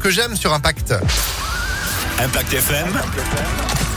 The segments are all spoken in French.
que j'aime sur Impact. Impact FM.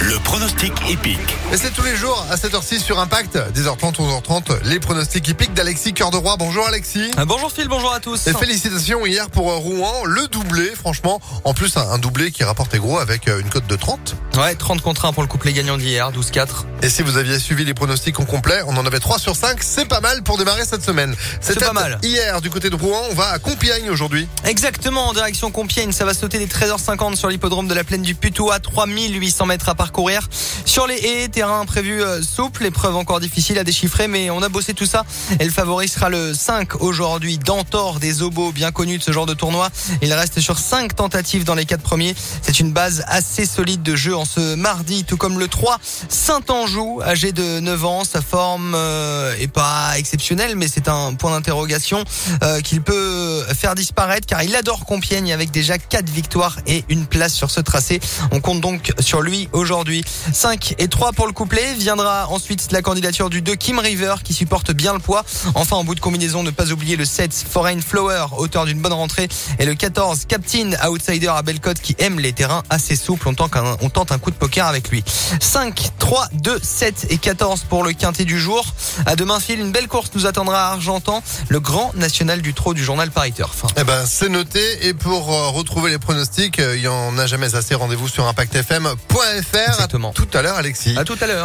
Le pronostic épique. Et c'est tous les jours à 7h06 sur Impact, 10h30, 11h30, les pronostics épiques d'Alexis Cœur de Roi. Bonjour Alexis. Ah, Bonjour Phil, bonjour à tous. Et félicitations hier pour euh, Rouen, le doublé, franchement. En plus, un, un doublé qui rapportait gros avec euh, une cote de 30. Ouais, 30 contre 1 pour le couplet gagnant d'hier, 12-4. Et si vous aviez suivi les pronostics en complet, on en avait 3 sur 5. C'est pas mal pour démarrer cette semaine. C'est pas mal. Hier, du côté de Rouen, on va à Compiègne aujourd'hui. Exactement, en direction Compiègne, ça va sauter les 13h50 sur l'hippodrome de la plaine du Puteaux à 3800 mètres à parcourir. Sur les haies, terrain prévu euh, souple, épreuve encore difficile à déchiffrer, mais on a bossé tout ça. Et le favori sera le 5 aujourd'hui, Dantor des Obos, bien connu de ce genre de tournoi. Il reste sur 5 tentatives dans les 4 premiers. C'est une base assez solide de jeu en ce mardi, tout comme le 3, Saint-Anjou, âgé de 9 ans. Sa forme euh, est pas exceptionnelle, mais c'est un point d'interrogation euh, qu'il peut faire disparaître car il adore Compiègne avec déjà 4 victoires et une place sur ce tracé. On compte donc sur lui aujourd'hui. 5 et 3 pour le couplet. Viendra ensuite la candidature du 2 Kim River qui supporte bien le poids. Enfin, en bout de combinaison, ne pas oublier le 7 Foreign Flower, auteur d'une bonne rentrée. Et le 14 Captain Outsider à Bellecote qui aime les terrains assez souples. On tente un, coup de poker avec lui. 5, 3, 2, 7 et 14 pour le quintet du jour. À demain, Phil, une belle course nous attendra à Argentan, le grand national du trot du journal Paris Turf. Eh ben, c'est noté. Et pour euh, retrouver les pronostics, euh, il y en a jamais assez. Rendez-vous sur impactfm.fr. Tout à l'heure, Alexis. À tout à l'heure.